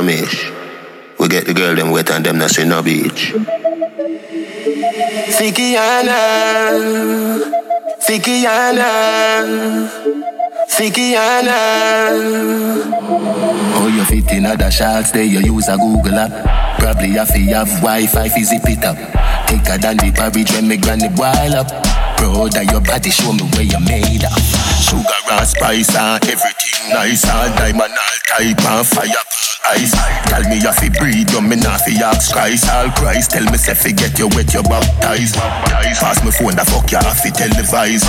Ramesh. We get the girl them wet and them not see no beach. Fikiana, Fikiana, Fikiana. Oh, you fit in other shots there, you use a Google app. Probably have to have Wi-Fi fi zip it up. Thicker than the porridge when me granny boil up. Proud of your body, show me where you made up. Sugar and spice and everything nice. All diamond, all type and fire ice. Tell me you fi breathe, you me not fi ask Christ. All Christ, tell me say fi get you wet, you baptized. Pass me phone, the fuck you have fi televise.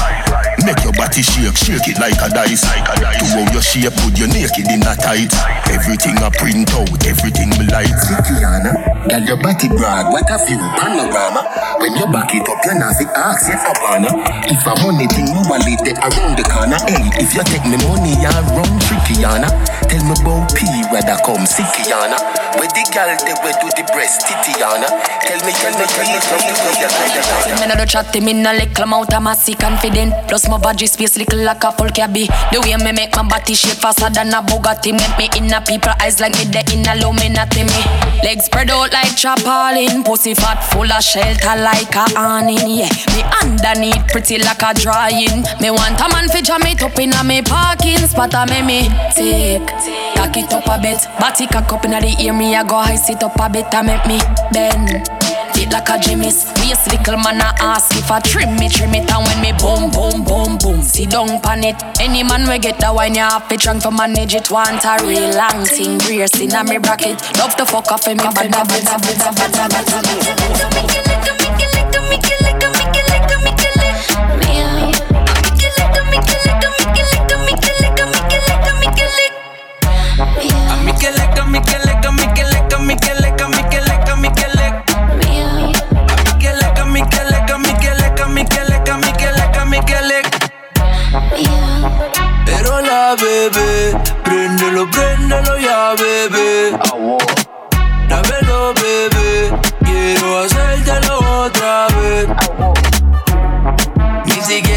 Make your body shake, shake it like a dice. To how your shape, put your naked in a tight. Everything I print out, everything me like. Kiana, girl your body broad, what a view, panorama. When you back it up, you not fi ask you for banner. If a money thing, you want it around the corner. Hey, if you take me money, you run trickyana. Tell me about P, where that come, sickyana. Where the girl, they where do the breast, titiana. Tell me, tell me, tell me, tell me, tell me, tell me, Me no do chat, me no little amount of massy confident. Plus my body space little like a full cabby. The way me make my body shape faster than a Bugatti. Make me in a people eyes like me the in a Illuminati me. Legs spread out like chapalin. Pussy fat full of shelter like a awning. Yeah, me underneath pretty like a drying. Me want a man fi jam it up in a me parking spot. A me me take, cock it up a bit. Body cock up in the ear me I go high sit up a bit. A make me bend. Fit like a Jimmy's Waist little man a ask if I trim me, trim it And when me boom, boom, boom, boom See down pan it Any man we get the wine You have to drunk to manage it Want a real long thing Brace in a me bracket Love to fuck off in me bad, bad, bad, bad, bad, bad, bad, bad,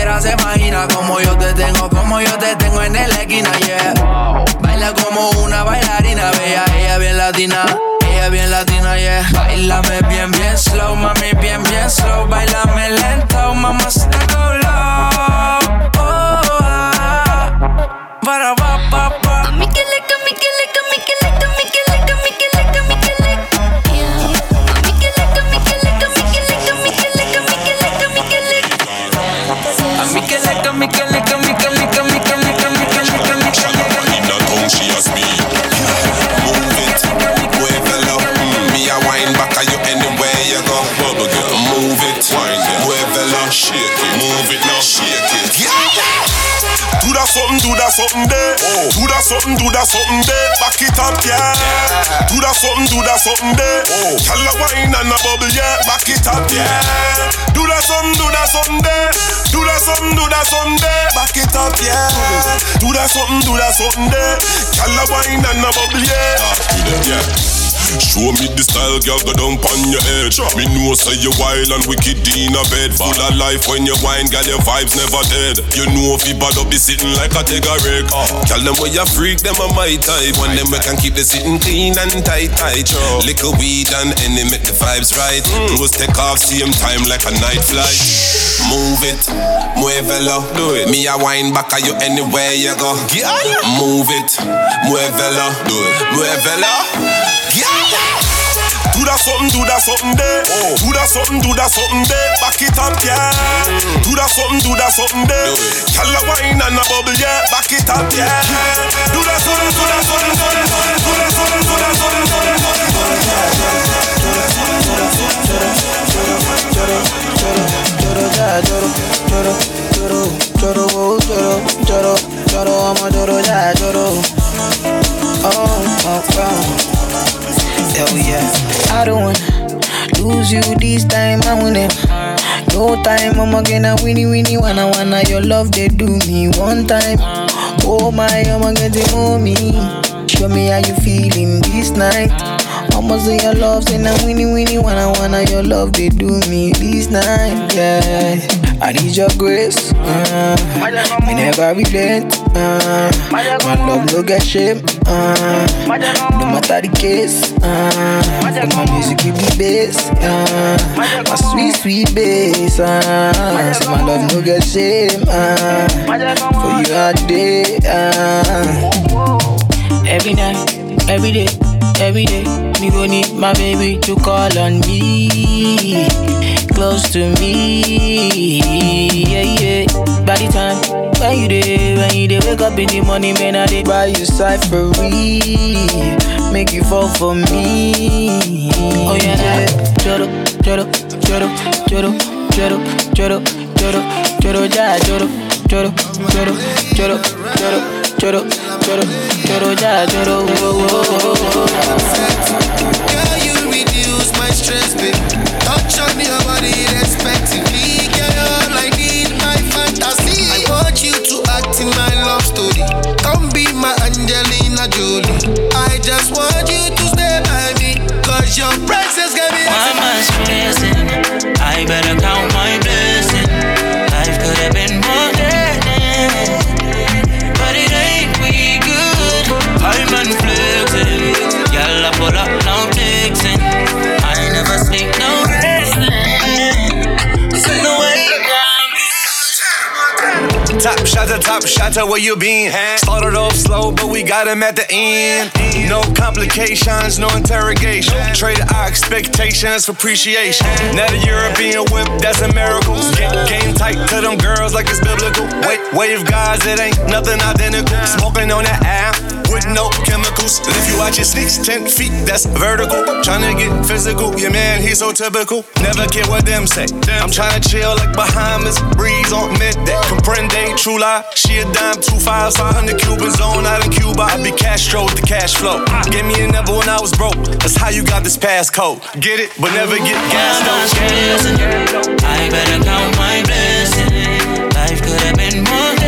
Siquiera se imagina como yo te tengo, como yo te tengo en la esquina, yeah. Baila como una bailarina, bella, ella bien latina. Ella bien latina, yeah. Bailame bien, bien slow, mami, bien, bien slow. Bailame lento, mamá, se te. Oh, ah. Para, pa, Shake it, move it now, shake it. Yeah. Do that something, do that something there. Oh. Do that something, do that something there. Back it up, yeah. Do that something, do that something there. Oh. Tell her wine and a bubble, yeah. Back it up, yeah. Do that something, do that something there. Do that something, do that something there. Back it up, yeah. Do that something, do that something there. Tell her wine and a bubble, yeah. Yeah. Show me the style, girl, go down on your head. Me know say you wild and wicked in a bed. Full of life when you wine, girl, your vibes never dead. You know if you bad up, be sitting like a Tega rig. Oh. Tell them where you freak, them a my type. When them we can keep the sitting clean and tight, tight. Liquor weed and any make the vibes right. Close take off same time like a night flight. Move it, muévelo. Do it. Me a wine back at you anywhere you go. Move it, muévelo. Do it. Muévelo. Do that something, do that something there. Do that something, do that something there. Back it up, yeah. Do that something, do that something there. Tell her wine and a bubble, yeah. Back it up, yeah. Do that something, do that something, do that something, do that something, do that something, do that something, do that something. Choro, ya, choro, choro, choro, choro, oh, choro, choro, choro, I'm a choro, ya, choro. Oh, Don't wanna lose you this time, I wanna. No time, I'ma get a winnie winnie wanna wanna your love they do me one time. Oh my, I'ma get the mommy. Show me how you feeling this night. I'ma say your love, say now winnie winnie wanna wanna your love they do me this night, yeah. I need your grace. Uh, me never relent. Uh, my love no get shame. Uh, no matter the case. Uh, my music give me bass. Uh, my sweet sweet bass. Uh, so my love no get shame. Uh, for you all day. Uh. Every night, every day, every day, me go need my baby to call on me, close to me, yeah yeah. By the time when you day, you wake up in the morning, man, I dey buy you cyphery, make you fall for me. Oh yeah, yeah. Joro, joro, joro, joro, joro, joro, joro, joro, ja, joro, joro, joro, joro, joro, joro, joro, joro, ja, joro. Girl, you reduce my stress, babe. Touch on your body respectively. I want you to act in my love story. Come be my Angelina Jolie. I just want you to stay by me. Cause your presence got me. Mama's stressing. I better count my blessing. Life could have been more than but it ain't we good. I'm unflexing. Y'all I pull up, no texting. I never sleep, no Top shot to top shot to where you been. Started off slow, but we got him at the end. No complications, no interrogation. Trade our expectations for appreciation. Now the European whip, that's a miracle. Game, tight to them girls like it's biblical. Wait, wave guys, it ain't nothing identical. Smoking on that app with no chemicals. If you watch your sneaks, 10 feet, that's vertical. Tryna get physical, your man, he's so typical. Never care what them say. I'm tryna chill like Bahamas, breeze on midday. Comprende, true lie. She a dime, two fives, 500 Cuban zone out in Cuba. I be Castro with the cash flow. Gave me a number when I was broke. That's how you got this passcode. Get it, but never get gas Mama's stressing. I better count my blessing. Life could have been more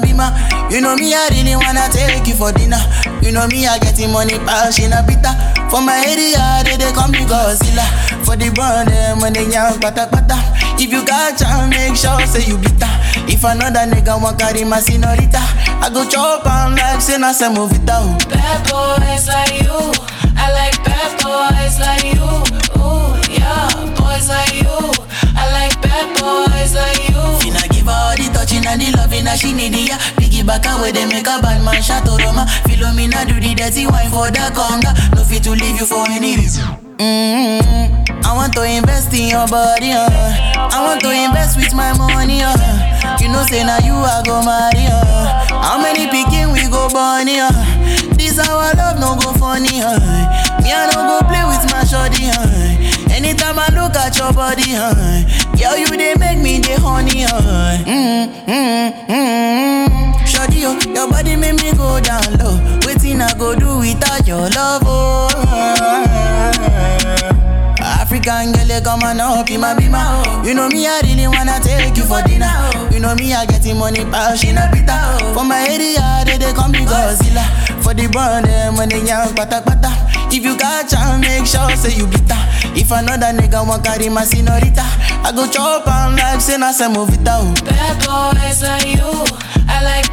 my. You know me, I really wanna take you for dinner. You know me, I getting money, pass in a bitter. For my area, they, they come me Godzilla. For the brand, them when they young, pata pata. If you catch and make sure, say you bitter. If another nigga want carry my senorita, I go chop and like say na se move it out. Bad boys like you. The loving that she need, yeah. Piggyback away, they make a bad man shot Roma. Philomena do the dirty wine for the conga. No fit to leave you for any reason. Mm-hmm. I want to invest in your body, uh. I want to invest with my money, uh. You know, say now you I go marry, uh. How many picking we go born, uh. This our love no go funny, uh. Me I no go play with my shorty, uh. Anytime I look at your body, uh. Girl, you they make me the honey, uh. Mm-hmm, mm-hmm. Shorty, oh, your body make me go down low. Waiting I go do without your love, oh. African girl, you come and up in my bima. You know me, I really wanna take you for dinner. You know me, I getting money, pass in a bitter. For my area, they, they come be Godzilla. For the brand, them when they pata pata. If you catch and make sure, say you bitter. If another nigga want carry my senorita, I go chop and like say na. Bad boys like you. I like